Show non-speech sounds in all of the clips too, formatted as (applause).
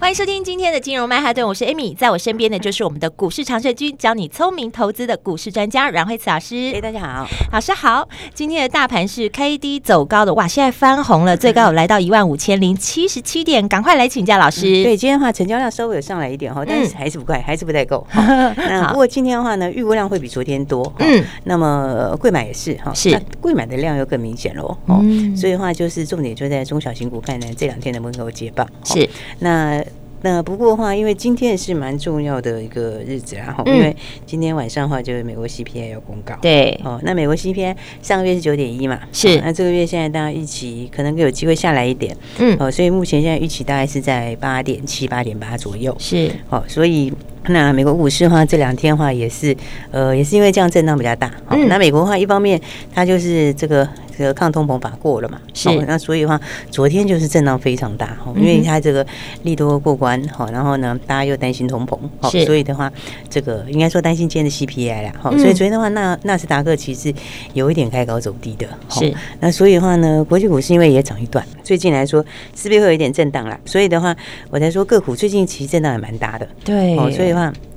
欢迎收听今天的金融曼哈顿，我是 Amy，在我身边的就是我们的股市常胜军，教你聪明投资的股市专家阮慧慈老师。哎，大家好，老师好。今天的大盘是 K D 走高的，哇，现在翻红了，最高有来到一万五千零七十七点，赶快来请教老师。嗯、对，今天的话成交量稍微有上来一点哈，但是还是不快，(laughs) 还是不太够。(laughs) 那不过今天的话呢，预估量会比昨天多。嗯，那么贵买也是哈，是贵买的量又更明显喽。嗯，所以的话就是重点就在中小型股，看呢这两天能不能够接棒。是，那。那不过的话，因为今天也是蛮重要的一个日子啦，哈、嗯，因为今天晚上的话就是美国 CPI 要公告，对，哦，那美国 CPI 上个月是九点一嘛，是，那这个月现在大家预期可能有机会下来一点，嗯，哦，所以目前现在预期大概是在八点七、八点八左右，是，哦，所以。那美国股市的话，这两天的话也是，呃，也是因为这样震荡比较大。嗯。那美国的话，一方面它就是这个这个抗通膨法过了嘛，是。那所以的话，昨天就是震荡非常大，因为它这个利多过关，哈，然后呢，大家又担心通膨，好。所以的话，这个应该说担心今天的 CPI 啦，好，所以昨天的话，纳纳斯达克其实有一点开高走低的，是。那所以的话呢，国际股市因为也涨一段，最近来说势必会有一点震荡啦。所以的话，我才说个股最近其实震荡也蛮大的，对，哦，所以。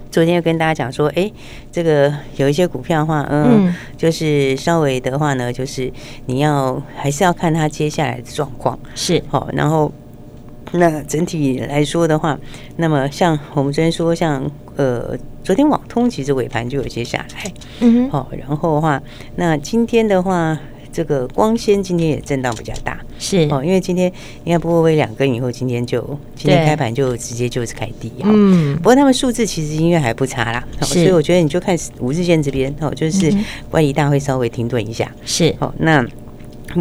昨天又跟大家讲说，哎、欸，这个有一些股票的话，嗯，嗯。就是稍微的话呢，就是你要还是要看它接下来的状况。是。好，然后那整体来说的话，那么像我们昨天说，像呃，昨天网通其实尾盘就有接下来，嗯，好，然后的话，那今天的话。这个光纤今天也震荡比较大，是。哦，因为今天应该不会微两根以后，今天就今天开盘就直接就是开低哈。嗯，不过他们数字其实音乐还不差啦，所以我觉得你就看五日线这边哦，就是万一大会稍微停顿一下，是。哦，那。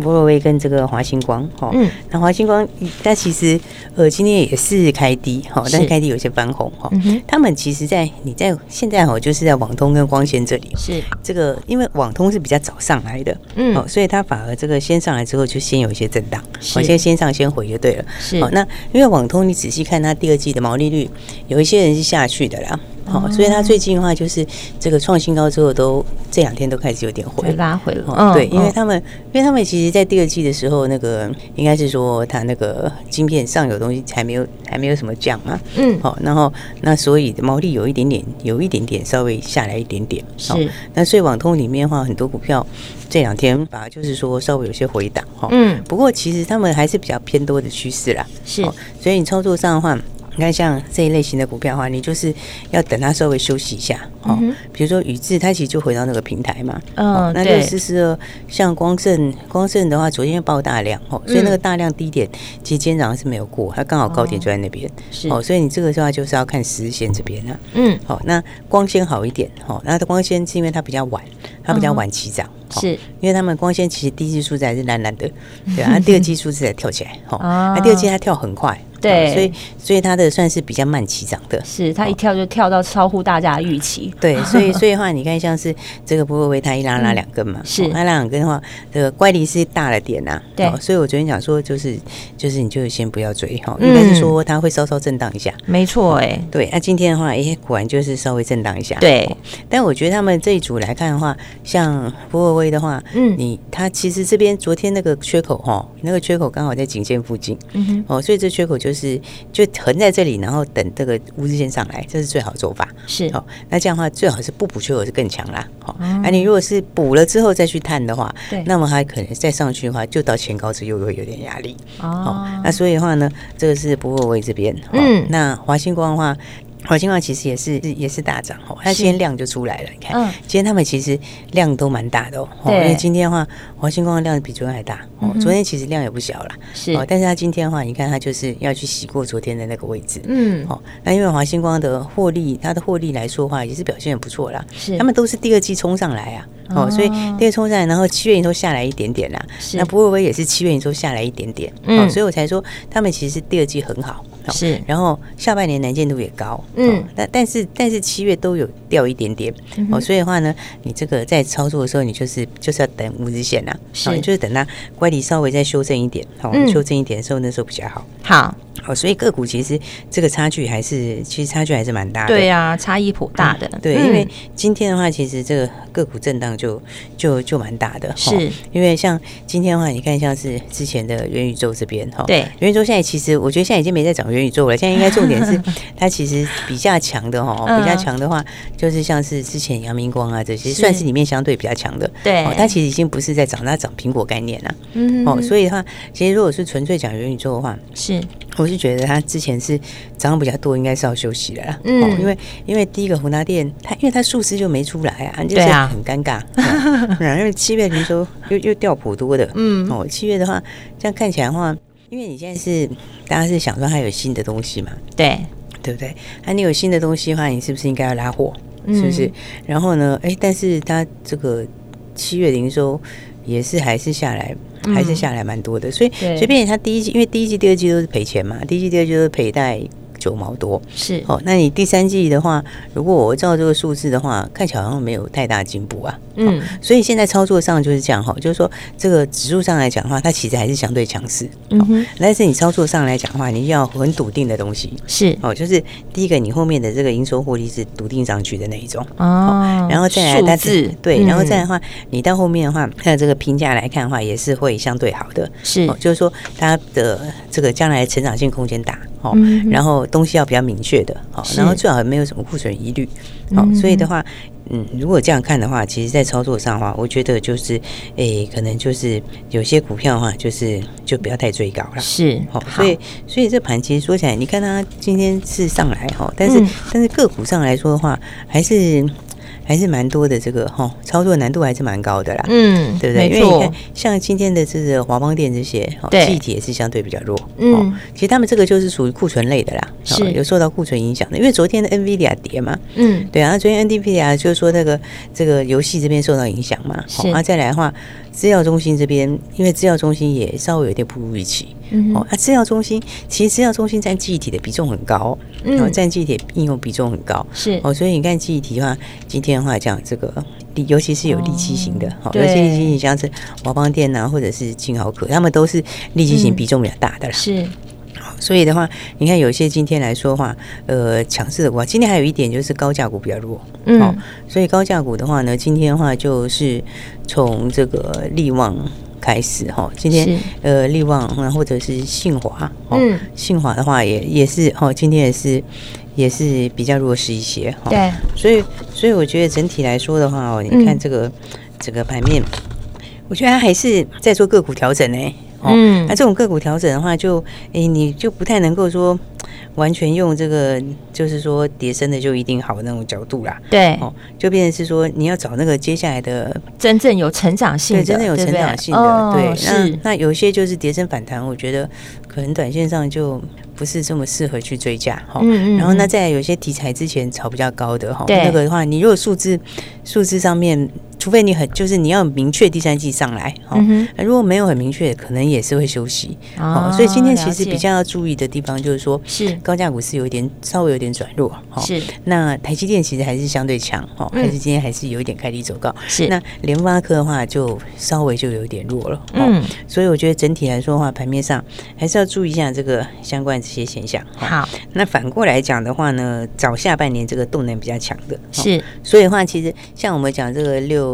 波若威跟这个华星光，哈，嗯，那华星光，但其实呃今天也是开低，哈，但是开低有些翻红，哈，他们其实在你在现在哈，就是在网通跟光纤这里，是。这个，因为网通是比较早上来的，嗯，哦，所以它反而这个先上来之后就先有一些震荡，我先先上先回就对了，是，哦，那因为网通你仔细看它第二季的毛利率，有一些人是下去的啦。好，所以它最近的话就是这个创新高之后，都这两天都开始有点回拉回了。嗯，对，因为他们，因为他们其实，在第二季的时候，那个应该是说，它那个晶片上游东西还没有，还没有什么降嘛。嗯，好，然后那所以毛利有一点点，有一点点稍微下来一点点。是，那所以网通里面的话，很多股票这两天反而就是说稍微有些回档哈。嗯，不过其实他们还是比较偏多的趋势啦。是，所以你操作上的话。你看，像这一类型的股票的话，你就是要等它稍微休息一下，哦。比如说宇智，它其实就回到那个平台嘛。嗯，那六四四二，像光盛，光盛的话，昨天爆大量，哦，所以那个大量低点，其实今天早上是没有过，它刚好高点就在那边。是哦，所以你这个的话就是要看十日线这边啊。嗯，好，那光纤好一点，哦，那它光纤是因为它比较晚，它比较晚起涨。是，因为他们光纤其实第一季数字还是烂烂的，对啊，第二季数字才跳起来，哈，(laughs) 那第二季它跳很快。对，所以所以它的算是比较慢起涨的，是它一跳就跳到超乎大家的预期。对，所以所以的话，你看像是这个波若威，它一拉拉两根嘛，是它拉两根的话，这个乖离是大了点呐。对，所以我昨天讲说，就是就是你就先不要追哈，应该是说它会稍稍震荡一下。没错，哎，对，那今天的话，哎，果然就是稍微震荡一下。对，但我觉得他们这一组来看的话，像波若威的话，嗯，你它其实这边昨天那个缺口哈，那个缺口刚好在颈线附近，嗯哼，哦，所以这缺口就。就是就横在这里，然后等这个五日线上来，这是最好的做法。是哦，那这样的话最好是不补缺口是更强啦。好，而你如果是补了之后再去探的话，对，那么它可能再上去的话，就到前高值又会有点压力。哦，那所以的话呢，这个是不会位这边。嗯，那华星光的话。华星光其实也是也是大涨哦，它今天量就出来了。你看，今天他们其实量都蛮大的哦。因为今天的话，华星光的量比昨天还大哦。昨天其实量也不小了，是哦。但是它今天的话，你看它就是要去洗过昨天的那个位置。嗯，哦，那因为华星光的获利，它的获利来说的话，也是表现很不错啦。是，他们都是第二季冲上来啊。哦，所以第二冲上来，然后七月营收下来一点点啦。是，那波若威也是七月营收下来一点点。嗯，所以我才说他们其实第二季很好。是，然后下半年难见度也高，嗯，但但是但是七月都有掉一点点，哦，所以的话呢，你这个在操作的时候，你就是就是要等五日线呐，是，就是等它乖离稍微再修正一点，好，修正一点的时候，那时候比较好，好。好，所以个股其实这个差距还是，其实差距还是蛮大的。对啊，差异颇大的。对，因为今天的话，其实这个个股震荡就就就蛮大的。是，因为像今天的话，你看像是之前的元宇宙这边哈，对，元宇宙现在其实我觉得现在已经没在涨元宇宙了，现在应该重点是 (laughs) 它其实比较强的哈，比较强的话就是像是之前阳明光啊这些，算是里面相对比较强的。对，它其实已经不是在涨，它涨苹果概念了。嗯，哦，所以的话，其实如果是纯粹讲元宇宙的话，是。我是觉得它之前是涨比较多，应该是要休息了啦。嗯，因为因为第一个宏达店，它因为它数字就没出来啊，就是很尴尬。(laughs) 因为七月营收又又掉普多的。嗯，哦，七月的话，这样看起来的话，因为你现在是大家是想说它有新的东西嘛？对，对不对？那你有新的东西的话，你是不是应该要拉货？是不是？然后呢？哎，但是它这个七月零收也是还是下来。还是下来蛮多的，所以随便他第一季，因为第一季、第二季都是赔钱嘛，第一季、第二季都是赔带。九毛多。是。哦，那你第三季的话，如果我照这个数字的话，看起来好像没有太大进步啊。嗯，所以现在操作上就是这样哈，就是说这个指数上来讲的话，它其实还是相对强势。嗯哼，但是你操作上来讲的话，你要很笃定的东西。是。哦，就是第一个你后面的这个营收获利是笃定上去的那一种。哦，然后再来它是对，然后再来的话，你到后面的话，它的这个评价来看的话，也是会相对好的。是，就是说它的这个将来成长性空间大。好，然后东西要比较明确的，好，然后最好没有什么库存疑虑，好，所以的话，嗯，如果这样看的话，其实，在操作上的话，我觉得就是，诶，可能就是有些股票的话，就是就不要太追高了，是，好，所以，所以这盘其实说起来，你看它今天是上来哈，但是，但是个股上来说的话，还是。还是蛮多的，这个哈操作难度还是蛮高的啦，嗯，对不对？因为你看，像今天的这个华邦电这些，对，气体也是相对比较弱，嗯，其实他们这个就是属于库存类的啦，是有受到库存影响的。因为昨天的 NVIDIA 跌嘛，嗯，对啊，昨天 NVIDIA 就是说那个这个游戏这边受到影响嘛，好，那再来的话。资料中心这边，因为资料中心也稍微有点不如预期，嗯，哦，啊，资料中心其实资料中心占记忆体的比重很高，嗯，占记忆体应用比重很高，是。哦，所以你看记忆体的话，今天的话讲这个，尤其是有利基型的，好，尤其利基型像是华邦电啊，或者是金豪科，他们都是利基型比重比较大的啦，是。所以的话，你看有些今天来说的话，呃，强势的股，今天还有一点就是高价股比较弱，嗯，哦，所以高价股的话呢，今天的话就是从这个力旺开始哈，今天呃力旺或者是信华，嗯，信华的话也也是哦，今天也是也是比较弱势一些哈，对，所以所以我觉得整体来说的话哦，你看这个整个盘面，我觉得它还是在做个股调整呢。嗯，那这种个股调整的话就，就、欸、诶，你就不太能够说完全用这个，就是说叠升的就一定好那种角度啦。对，哦，就变成是说你要找那个接下来的真正有成长性的，对，真正有成长性的，对。那那有些就是叠升反弹，我觉得可能短线上就不是这么适合去追价哈。嗯嗯。然后那在有些题材之前炒比较高的哈，那个的话，你如果数字数字上面。除非你很就是你要明确第三季上来，好，如果没有很明确，可能也是会休息。哦，所以今天其实比较要注意的地方就是说，是高价股是有一点稍微有点转弱，是。那台积电其实还是相对强，哈，但是今天还是有一点开低走高。是。那联发科的话就稍微就有点弱了，嗯。所以我觉得整体来说的话，盘面上还是要注意一下这个相关这些现象。好。那反过来讲的话呢，早下半年这个动能比较强的，是。所以的话，其实像我们讲这个六。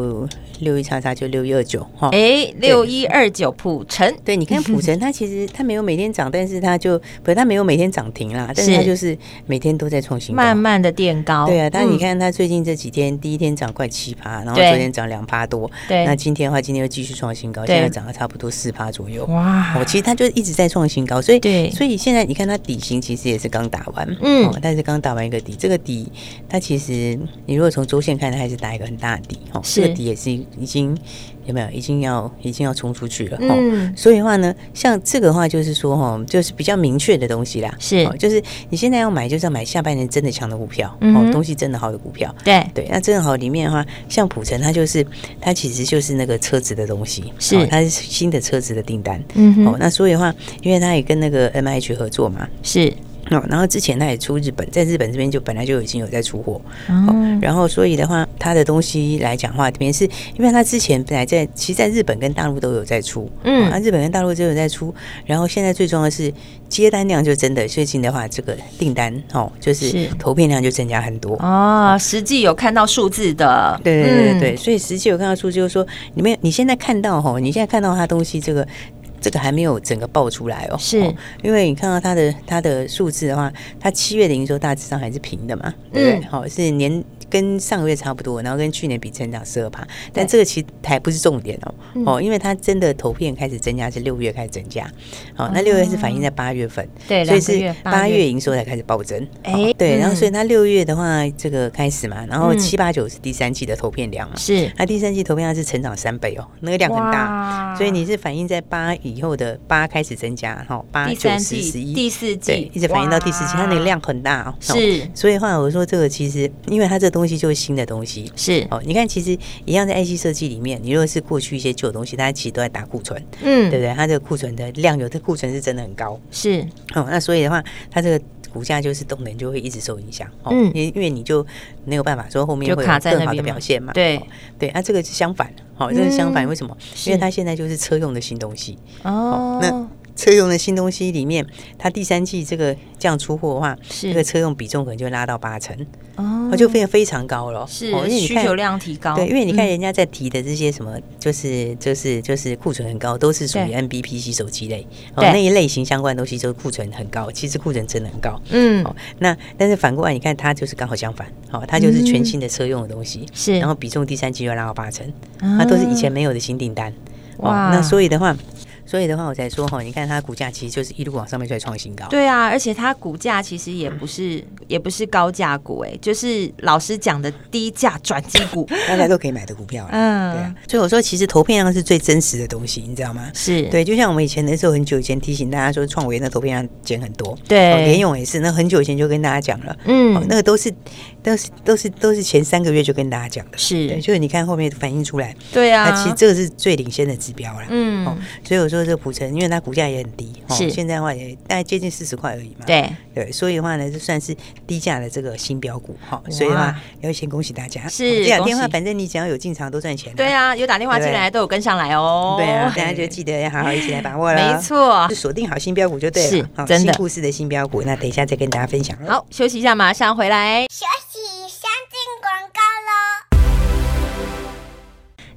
六一叉叉就六一二九哈，哎，六一二九普成，对，你看普成，它其实它没有每天涨，但是它就不是它没有每天涨停啦，但是它就是每天都在创新高，慢慢的垫高。对啊，但你看它最近这几天，第一天涨快七趴，然后昨天涨两趴多，对，那今天的话，今天又继续创新高，现在涨了差不多四趴左右。哇，哦，其实它就一直在创新高，所以对，所以现在你看它底型其实也是刚打完，嗯，但是刚打完一个底，这个底它其实你如果从周线看，它还是打一个很大的底，哦，这个底也是。已经有没有？已经要已经要冲出去了。嗯，所以的话呢，像这个的话，就是说哈，就是比较明确的东西啦。是，就是你现在要买，就是要买下半年真的强的股票，哦，东西真的好的股票。对对，那真的好里面的话，像普城，它就是它其实就是那个车子的东西，是它是新的车子的订单。嗯，哦，那所以的话，因为它也跟那个 MH 合作嘛，是。哦，然后之前他也出日本，在日本这边就本来就已经有在出货，哦，然后所以的话，他的东西来讲话，这边是因为他之前本来在，其实在日本跟大陆都有在出，嗯，啊，日本跟大陆都有在出，然后现在最重要的是接单量就真的最近的话，这个订单哦，就是投片量就增加很多哦，实际有看到数字的，对对对对，所以实际有看到数字，就是说你们你现在看到哈，你现在看到他东西这个。这个还没有整个爆出来哦，是因为你看到它的它的数字的话，它七月的营收大致上还是平的嘛，对不对？好、嗯，是年。跟上个月差不多，然后跟去年比成长十二趴，但这个其实还不是重点哦哦，因为它真的投片开始增加是六月开始增加，好，那六月是反映在八月份，对，所以是八月。营收才开始暴增，哎，对，然后所以它六月的话这个开始嘛，然后七八九是第三季的投片量嘛，是，那第三季投片量是成长三倍哦，那个量很大，所以你是反映在八以后的八开始增加，哈，八九十十一第四季。一直反映到第四季，它那个量很大哦，是，所以的话我说这个其实因为它这个。东西就是新的东西，是哦。你看，其实一样在 IC 设计里面，你如果是过去一些旧东西，大家其实都在打库存，嗯，对不对？它这个库存的量，有的库存是真的很高，是哦。那所以的话，它这个股价就是动能就会一直受影响，哦，因因为你就没有办法说后面会有更好的表现嘛，对对。那这个是相反，好，这是相反，为什么？因为它现在就是车用的新东西哦。那车用的新东西里面，它第三季这个这样出货的话，这个车用比重可能就拉到八成哦，就变得非常高了。是，因为需求量提高。对，因为你看人家在提的这些什么，就是就是就是库存很高，都是属于 NBPC 手机类哦那一类型相关的东西，就是库存很高。其实库存真的很高。嗯。那但是反过来，你看它就是刚好相反，哦，它就是全新的车用的东西，是，然后比重第三季又拉到八成，那都是以前没有的新订单。哇，那所以的话。所以的话，我才说哈，你看它股价其实就是一路往上面在创新高。对啊，而且它股价其实也不是也不是高价股哎，就是老师讲的低价转机股，(laughs) 大家都可以买的股票。嗯，对啊。所以我说，其实投片量是最真实的东西，你知道吗？是对，就像我们以前的时候，很久以前提醒大家说，创维那投片量减很多。对，联咏也是，那很久以前就跟大家讲了。嗯，那个都是都是都是都是前三个月就跟大家讲的。是，对，就是你看后面反映出来。对啊，那其实这个是最领先的指标了。嗯，所以我说。这个普成，因为它股价也很低，是现在的话也大概接近四十块而已嘛。对对，所以的话呢，就算是低价的这个新标股哈。所以的话，要先恭喜大家。是这两天的话，反正你只要有进场都赚钱。对啊，有打电话进来都有跟上来哦。对啊，大家就记得要好好一起来把握了。没错，锁定好新标股就对了。是，真的新故事的新标股。那等一下再跟大家分享。好，休息一下，马上回来。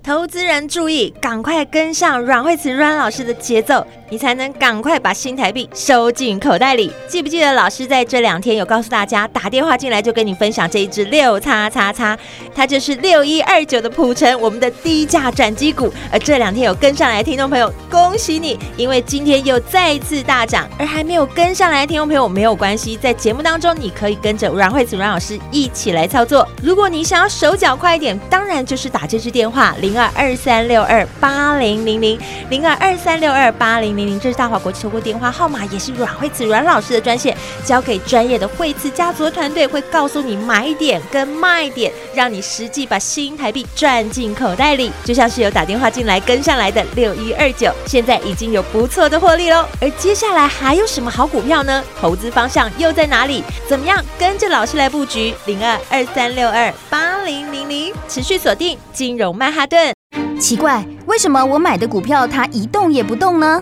投资人注意，赶快跟上阮慧慈阮老师的节奏，你才能赶快把新台币收进口袋里。记不记得老师在这两天有告诉大家，打电话进来就跟你分享这一支六叉叉叉，它就是六一二九的普成，我们的低价转机股。而这两天有跟上来的听众朋友，恭喜你，因为今天又再次大涨。而还没有跟上来的听众朋友没有关系，在节目当中你可以跟着阮慧子阮老师一起来操作。如果你想要手脚快一点，当然就是打这支电话零。二二三六二八零零零零二二三六二八零零零，这是大华国际投顾电话号码，也是阮慧慈阮老师的专线，交给专业的慧慈家族的团队，会告诉你买点跟卖点，让你实际把新台币赚进口袋里。就像是有打电话进来跟上来的六一二九，现在已经有不错的获利喽。而接下来还有什么好股票呢？投资方向又在哪里？怎么样跟着老师来布局？零二二三六二八零零零，持续锁定金融曼哈顿。奇怪，为什么我买的股票它一动也不动呢？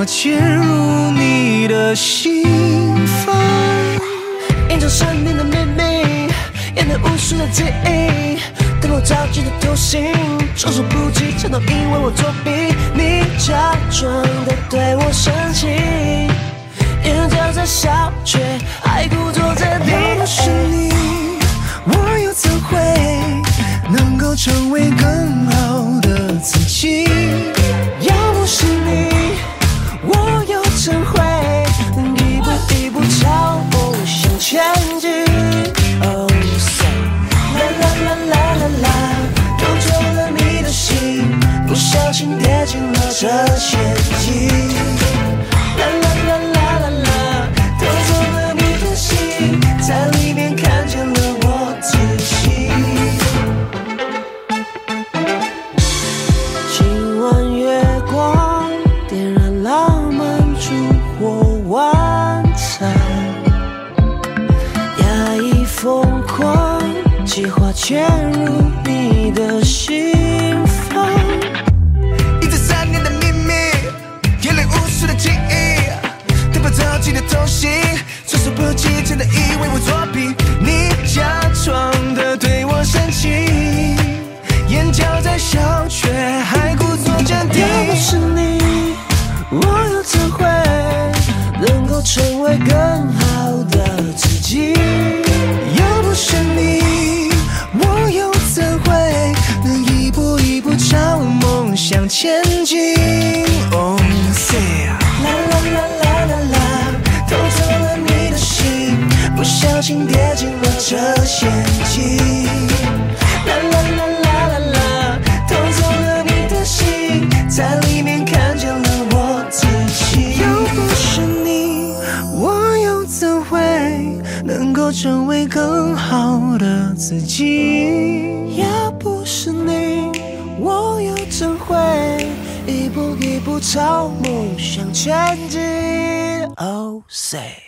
我潜入你的心房，隐藏神秘的秘密，掩盖无数的记忆，等我着急的图形，措手不及，全都因为我作弊。你假装的对我生气，眼角在笑，却还故作镇定。要不是你，我又怎会能够成为更好的自己？这陷阱。啦啦啦啦啦啦，偷走了你的心，在里面看见了我自己。今晚月光点燃浪漫烛火晚餐，压抑疯狂，计划潜入你的心房。不着急的偷袭，措手不及，真的以为我作弊。你假装的对我生气，眼角在笑，却还故作镇定。要不是你，我又怎会能够成为更好的自己？要不是你，我又怎会能一步一步朝梦想前进？Oh say，不小心跌进了这陷阱。啦啦啦啦啦啦，偷走了你的心，在里面看见了我自己。要不是你，我又怎会能够成为更好的自己？要不是你，我又怎会一步一步朝梦想前进？Oh say，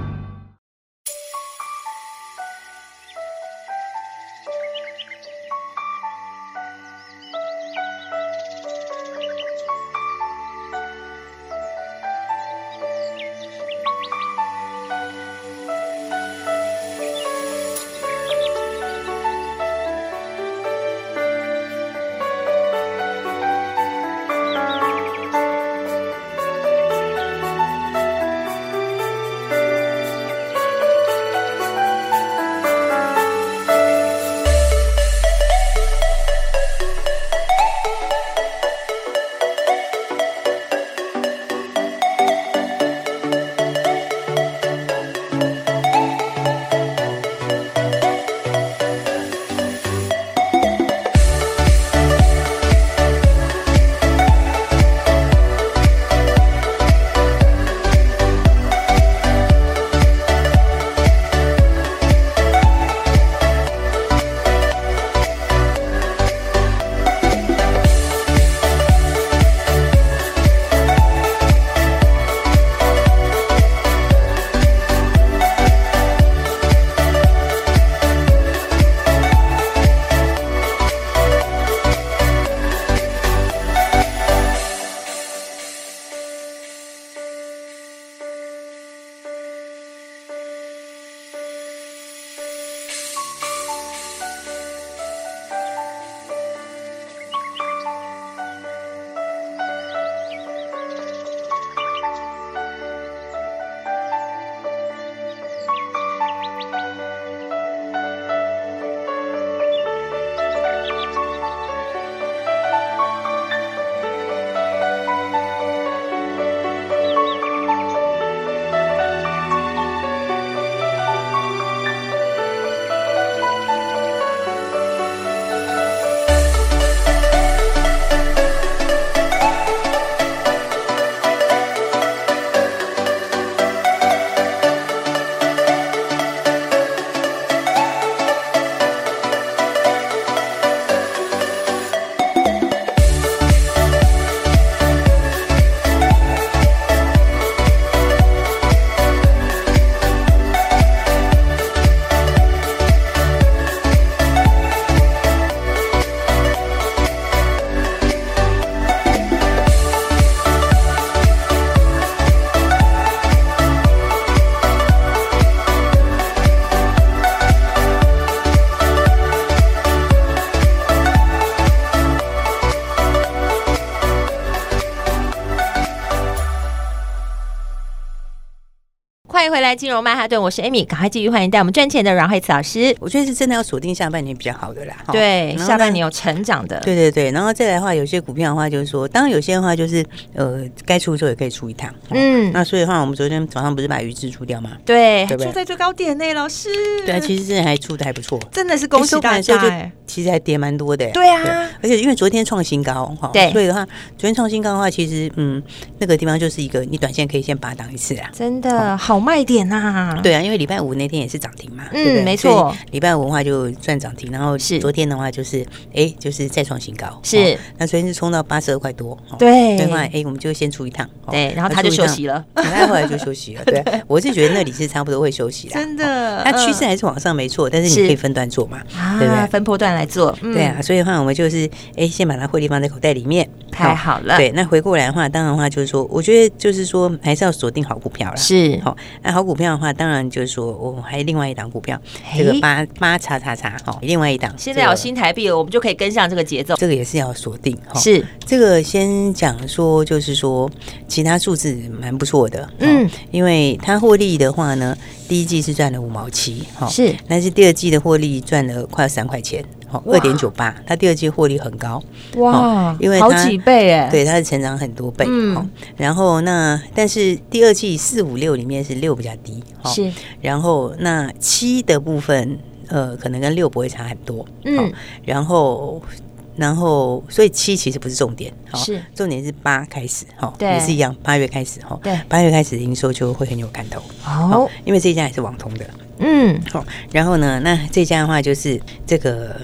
来，金融曼哈顿，我是 Amy，赶快继续欢迎带我们赚钱的阮慧慈老师。我觉得是真的要锁定下半年比较好的啦。对，下半年有成长的。对对对，然后再来的话，有些股票的话，就是说，当然有些的话就是呃，该出的时候也可以出一趟。嗯，那所以的话，我们昨天早上不是把余资出掉吗？对，对，出在最高点呢，老师。对啊，其实真的还出的还不错，真的是恭喜大家。其实还跌蛮多的。对啊，而且因为昨天创新高哈，对，所以的话，昨天创新高的话，其实嗯，那个地方就是一个你短线可以先拔档一次啊。真的好卖点呐。对啊，因为礼拜五那天也是涨停嘛。嗯，没错。礼拜五的话就赚涨停，然后是昨天的话就是哎，就是再创新高。是。那昨天是冲到八十二块多。对。的话，哎，我们就先出一趟。对，然后他就休息了。然后后来就休息了。(laughs) 对，我是觉得那里是差不多会休息的。真的。它趋势还是往上没错，但是你可以分段做嘛，对不对？分波段来做。对啊。所以的话，我们就是哎，先把它获利放在口袋里面，太好了。对，那回过来的话，当然的话就是说，我觉得就是说，还是要锁定好股票了。是，好，那好股票的话，当然就是说，我还有另外一档股票，这个八八叉叉叉，哈，另外一档。现在有新台币了，我们就可以跟上这个节奏。这个也是要锁定，哈。是，这个先讲说，就是说，其他数字蛮不错的，嗯，因为它获利的话呢，第一季是赚了五毛七，哈，是，但是第二季的获利赚了快要三块钱。二点九八，它第二季获利很高。哇，因为好几倍哎，对，它的成长很多倍。嗯，然后那但是第二季四五六里面是六比较低，是，然后那七的部分呃，可能跟六不会差很多，嗯，然后然后所以七其实不是重点，是。重点是八开始哈，也是一样，八月开始哈，对，八月开始营收就会很有看头，好，因为这一家也是网通的，嗯，好，然后呢，那这家的话就是这个。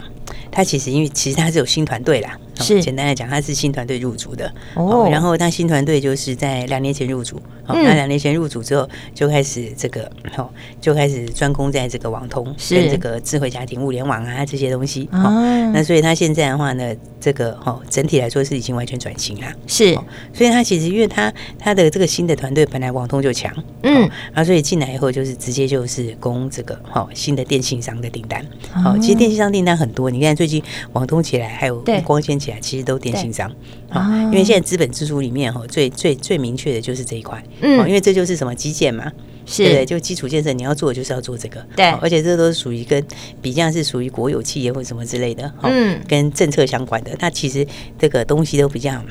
他其实因为其实他是有新团队啦，是。简单来讲，他是新团队入主的。哦。然后他新团队就是在两年前入组，哦，那两年前入主之后就开始这个哦，就开始专攻在这个网通跟这个智慧家庭物联网啊这些东西。哦，那所以他现在的话呢，这个哦整体来说是已经完全转型啦。是，所以他其实因为他他的这个新的团队本来网通就强，嗯，啊所以进来以后就是直接就是攻这个哦新的电信商的订单。哦，其实电信商订单很多，你看最最近网通起来，还有光纤起来，其实都电信商啊。因为现在资本支出里面哈，最最最明确的就是这一块。嗯，因为这就是什么基建嘛，是对，就基础建设，你要做就是要做这个。对，而且这都是属于跟比较是属于国有企业或什么之类的。嗯，跟政策相关的，它其实这个东西都比较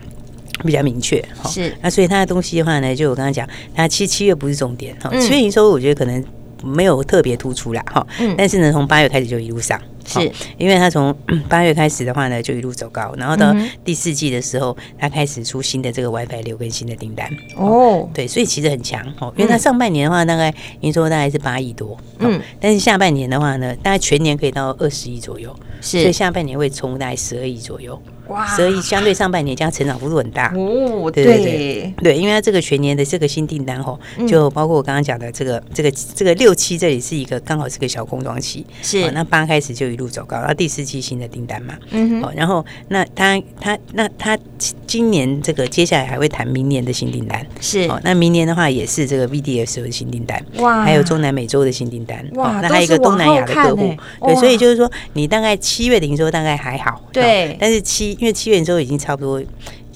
比较明确哈。是，那所以它的东西的话呢，就我刚刚讲，它七七月不是重点哈，七月营收我觉得可能没有特别突出啦哈。嗯，但是呢，从八月开始就一路上。是，因为它从 (clears throat) 八月开始的话呢，就一路走高，然后到第四季的时候，它开始出新的这个 WiFi 六跟新的订单。哦，对，所以其实很强哦。因为它上半年的话，大概营收大概是八亿多，嗯，但是下半年的话呢，大概全年可以到二十亿左右，是，所以下半年会冲大概十二亿左右。哇，所以相对上半年这样成长幅度很大。哦。对对。对对，因为它这个全年的这个新订单吼，就包括我刚刚讲的这个这个这个六七这里是一个刚好是个小空窗期，是。那八开始就一路走高，然后第四期新的订单嘛，嗯哼，然后那他他那他今年这个接下来还会谈明年的新订单，是哦，那明年的话也是这个 VDSL 的新订单，哇，还有中南美洲的新订单，哇，那还有一个东南亚的客户，对，所以就是说你大概七月的营收大概还好，对，但是七。因为七月之后已经差不多。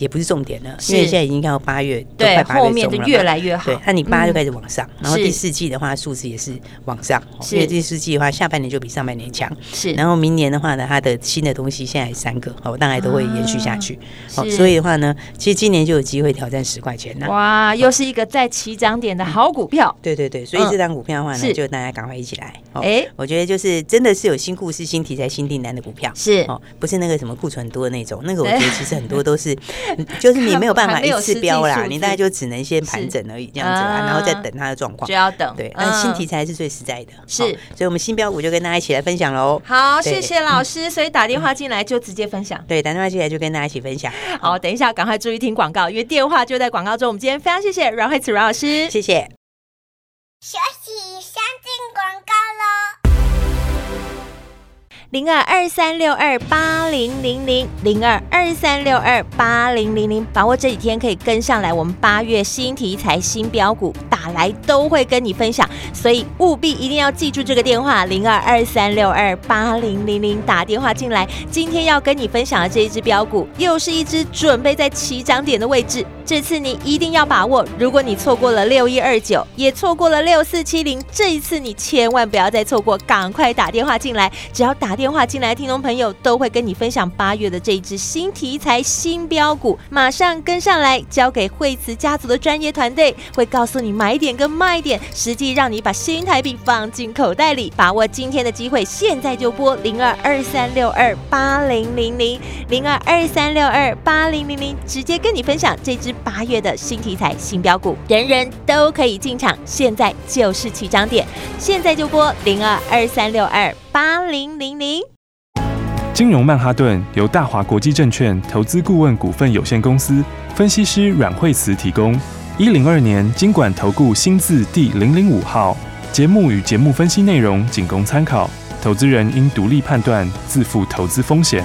也不是重点了，因为现在已经看到八月，对，后面就越来越好。对，那你八就开始往上，然后第四季的话数字也是往上，因为第四季的话下半年就比上半年强。是，然后明年的话呢，它的新的东西现在三个，哦，大概都会延续下去。好，所以的话呢，其实今年就有机会挑战十块钱了。哇，又是一个在起涨点的好股票。(laughs) 对对对，所以这张股票的话呢，就大家赶快一起来。哎，我觉得就是真的是有新故事、新题材、新订单的股票。是哦，不是那个什么库存多的那种，那个我觉得其实很多都是。(laughs) 就是你没有办法一次标啦，你大概就只能先盘整而已，这样子啦，然后再等它的状况，就要等。对，那新题材是最实在的，是，所以我们新标股就跟大家一起来分享喽。好，谢谢老师，所以打电话进来就直接分享。对，打电话进来就跟大家一起分享。好，等一下赶快注意听广告，因为电话就在广告中。我们今天非常谢谢阮慧慈阮老师，谢谢。休息，先进广告喽。零二二三六二八零零零零二二三六二八零零零，把握这几天可以跟上来，我们八月新题材新标股打来都会跟你分享，所以务必一定要记住这个电话零二二三六二八零零零，打电话进来。今天要跟你分享的这一只标股，又是一只准备在起涨点的位置。这次你一定要把握。如果你错过了六一二九，也错过了六四七零，这一次你千万不要再错过，赶快打电话进来。只要打电话进来，听众朋友都会跟你分享八月的这一支新题材新标股，马上跟上来，交给惠慈家族的专业团队，会告诉你买点跟卖点，实际让你把新台币放进口袋里。把握今天的机会，现在就拨零二二三六二八零零零零二二三六二八零零零，直接跟你分享这支八月的新题材新标股，人人都可以进场，现在就是起涨点，现在就拨零二二三六二八零零零。金融曼哈顿由大华国际证券投资顾问股份有限公司分析师阮惠慈提供。一零二年金管投顾新字第零零五号。节目与节目分析内容仅供参考，投资人应独立判断，自负投资风险。